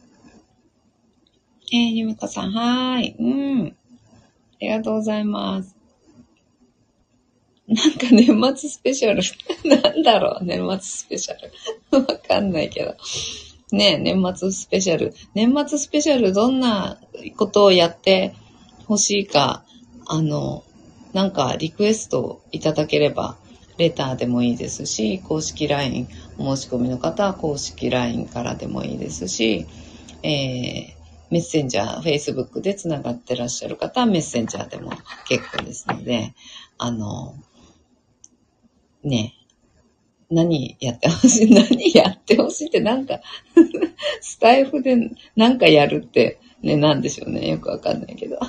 えー、ゆみかさん、はい。うん。ありがとうございます。なんか年末スペシャル。[laughs] なんだろう年末スペシャル。[laughs] わかんないけど。ねえ、年末スペシャル。年末スペシャルどんなことをやってほしいか、あの、なんかリクエストいただければ、レターでもいいですし、公式 LINE、お申し込みの方は公式 LINE からでもいいですし、えー、メッセンジャー、Facebook でつながってらっしゃる方はメッセンジャーでも結構ですので、あの、ね何やってほしい [laughs] 何やってほしいってなんか [laughs] スタイフでなんかやるってね、なんでしょうね。よくわかんないけど。[laughs]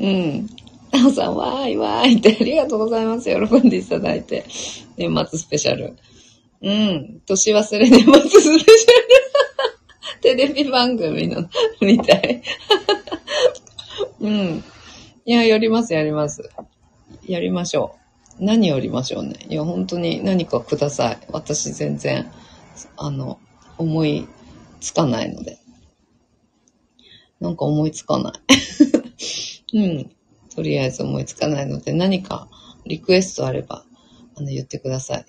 うん。なおさん、わーいわーいってありがとうございます。喜んでいただいて。年末スペシャル。うん。年忘れ年末スペシャル。テレビ番組の、みたい。うん。いや、やります、やります。やりましょう。何やりましょうね。いや、本当に何かください。私全然、あの、思いつかないので。なんか思いつかない。[laughs] うん。とりあえず思いつかないので、何かリクエストあれば、あの、言ってください。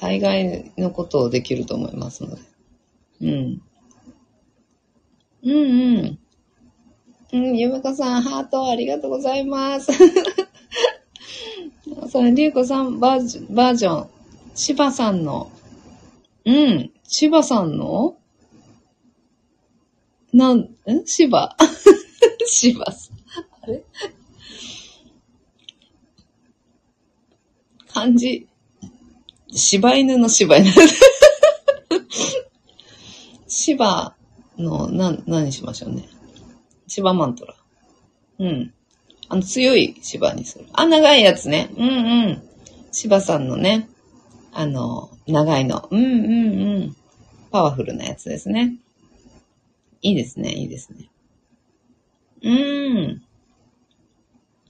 大概のことをできると思いますので。うん。うんうん。うん、ゆめこさん、ハートありがとうございます。[laughs] それ、りゅうこさんバージョン、バージョン、しばさんの、うん、しばさんの？なん、んしば。しば [laughs] さん。あれ？漢字。柴犬の柴犬。[laughs] 柴の、な、何しましょうね。芝マントラ。うん。あの、強い芝にする。あ、長いやつね。うんうん。芝さんのね、あの、長いの。うんうんうん。パワフルなやつですね。いいですね、いいですね。うん。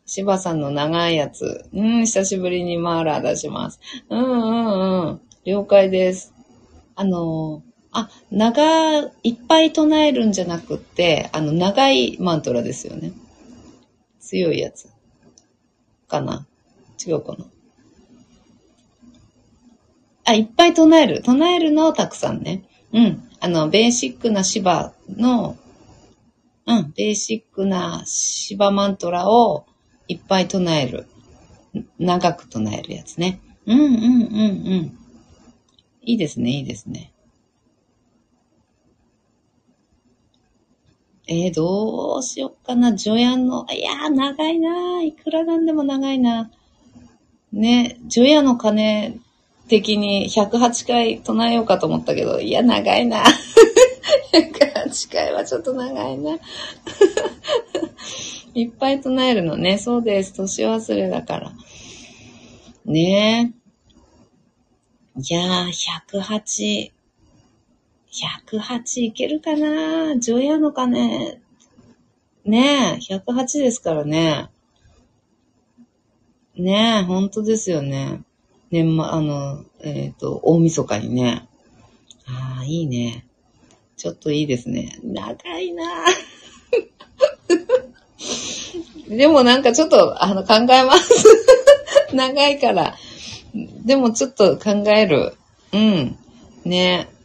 芝さんの長いやつ。うん、久しぶりにマーラー出します。うんうんうん。了解です。あのあ、長、いっぱい唱えるんじゃなくって、あの、長いマントラですよね。強いやつ。かな違うかなあ、いっぱい唱える。唱えるのをたくさんね。うん。あの、ベーシックな芝の、うん、ベーシックな芝マントラをいっぱい唱える。長く唱えるやつね。うんうんうんうん。いいですね、いいですね。えー、どうしよっかな。助演の、いやー、長いな。いくらなんでも長いな。ね、除夜の鐘的に108回唱えようかと思ったけど、いや、長いな。[laughs] 108回はちょっと長いな。[laughs] いっぱい唱えるのね。そうです。年忘れだから。ねえ。いやー、108。108いけるかな？ジョヤのかね？ねえ、108ですからね。ねえ、本当ですよね。年末、あの、えっ、ー、と、大晦日にね。ああ、いいね。ちょっといいですね。長いな [laughs] でもなんかちょっと、あの、考えます。[laughs] 長いから。でもちょっと考える。うん。ねえ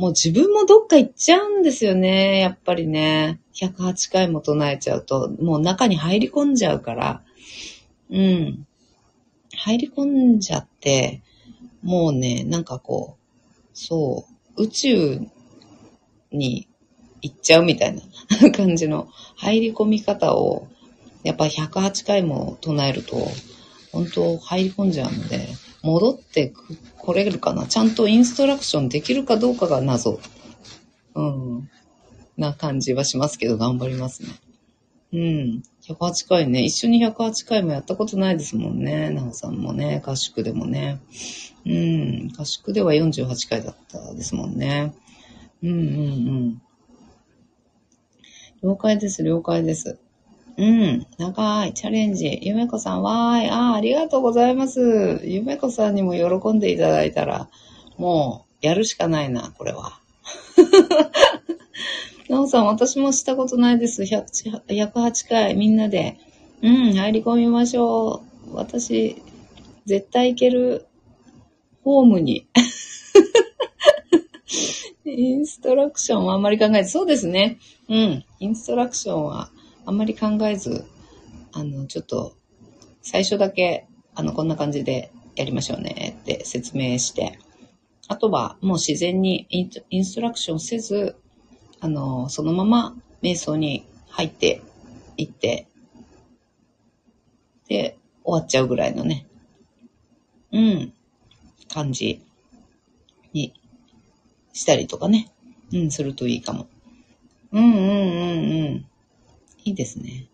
もう自分もどっか行っちゃうんですよね。やっぱりね。108回も唱えちゃうと、もう中に入り込んじゃうから。うん。入り込んじゃって、もうね、なんかこう、そう、宇宙に行っちゃうみたいな [laughs] 感じの入り込み方を、やっぱ108回も唱えると、本当入り込んじゃうので、戻ってくこれるかなちゃんとインストラクションできるかどうかが謎。うん。な感じはしますけど、頑張りますね。うん。108回ね。一緒に108回もやったことないですもんね。なおさんもね。合宿でもね。うん。合宿では48回だったですもんね。うんうんうん。了解です、了解です。うん。長いチャレンジ。ゆめこさん、わーい。ああ、ありがとうございます。ゆめこさんにも喜んでいただいたら、もう、やるしかないな、これは。[laughs] なおさん、私もしたことないです。108回、みんなで。うん、入り込みましょう。私、絶対いける。ホームに。[laughs] インストラクションはあんまり考えず、そうですね。うん。インストラクションはあんまり考えず、あの、ちょっと、最初だけ、あの、こんな感じでやりましょうねって説明して、あとはもう自然にインストラクションせず、あの、そのまま瞑想に入っていって、で、終わっちゃうぐらいのね、うん、感じにしたりとかね、うん、するといいかも。うんうんうんうん。いいですね。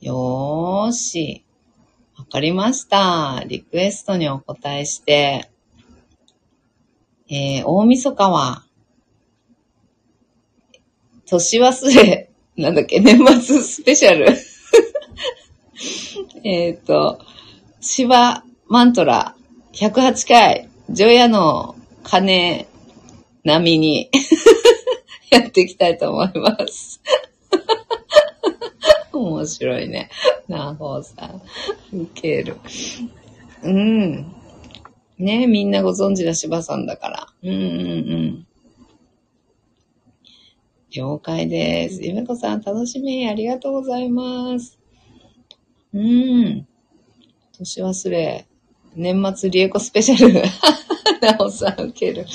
よーし。わかりました。リクエストにお答えして、えー、大晦日は、年忘れ、なんだっけ、年末スペシャル。[laughs] えっと、芝マントラ108回、ジョヤの鐘並みに [laughs] やっていきたいと思います。面白いね。なほさん。ウケる。うん。ねみんなご存知の芝さんだから。うんうんうん。了解です。ゆめこさん、楽しみ。ありがとうございます。うん。年忘れ。年末リエコスペシャル。[laughs] なおさん、受ける。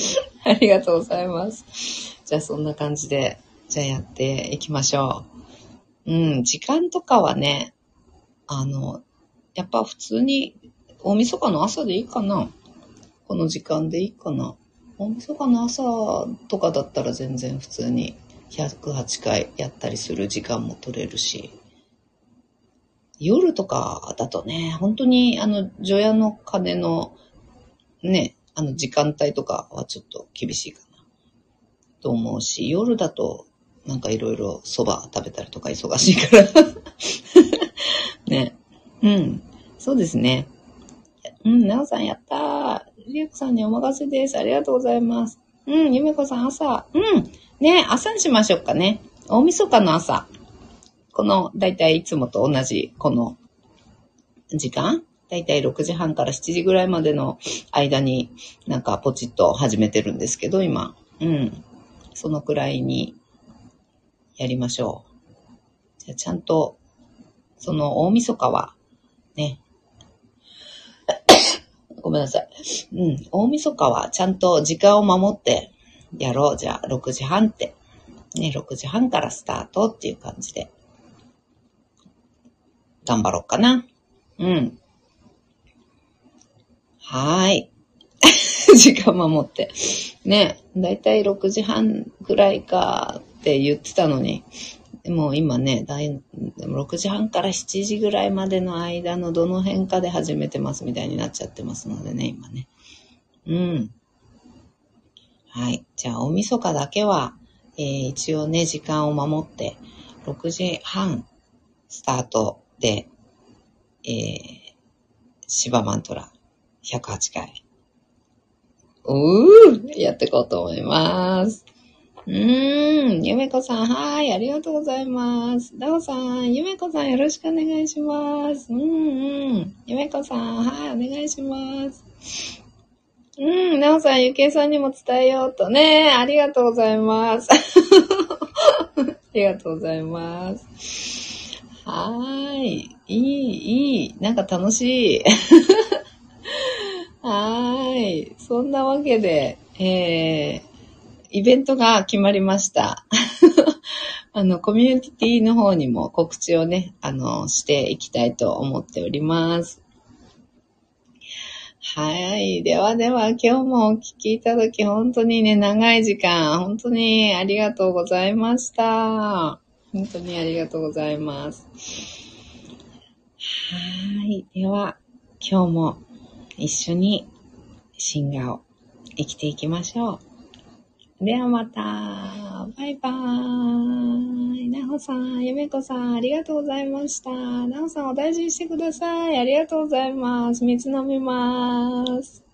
ありがとうございます。じゃあ、そんな感じで、じゃあやっていきましょう。うん、時間とかはね、あの、やっぱ普通に、大晦日の朝でいいかな。この時間でいいかな。大晦日の朝とかだったら全然普通に108回やったりする時間も取れるし、夜とかだとね、本当にあの、除夜の鐘のね、あの時間帯とかはちょっと厳しいかな。と思うし、夜だとなんかいろいろ蕎麦食べたりとか忙しいから [laughs] ね。うん。そうですね。うん、なおさんやったー。りゅうこさんにお任せです。ありがとうございます。うん、ゆめこさん朝。うん。ね、朝にしましょうかね。大晦日の朝。この、だいたいいつもと同じ、この時間だいたい6時半から7時ぐらいまでの間になんかポチッと始めてるんですけど、今。うん。そのくらいにやりましょう。じゃあちゃんと、その大晦日は、ね。[coughs] ごめんなさい。うん。大晦日はちゃんと時間を守ってやろう。じゃあ6時半って。ね、6時半からスタートっていう感じで。頑張ろうかな。うん。はーい。[laughs] 時間守って。ね、だいたい6時半ぐらいかって言ってたのに、もう今ね、だい6時半から7時ぐらいまでの間のどの辺かで始めてますみたいになっちゃってますのでね、今ね。うん。はい。じゃあ、大晦日だけは、えー、一応ね、時間を守って、6時半スタートで、えー、芝マントラ108回。うーやっていこうと思います。うーん、ゆめこさん、はい、ありがとうございます。ダオさん、ゆめこさん、よろしくお願いします。うんうん。ゆめこさん、はい、お願いします。うん、なおさん、ゆけいさんにも伝えようとね。ありがとうございます。[laughs] ありがとうございます。はーい。いい、いい。なんか楽しい。[laughs] はい。そんなわけで、えー、イベントが決まりました。[laughs] あの、コミュニティの方にも告知をね、あの、していきたいと思っております。はい。ではでは、今日もお聞きいただき、本当にね、長い時間、本当にありがとうございました。本当にありがとうございます。はい。では、今日も一緒にシンガーを生きていきましょう。ではまた。バイバーイ。なほさん、ゆめこさん、ありがとうございました。なほさん、お大事にしてください。ありがとうございます。水飲みます。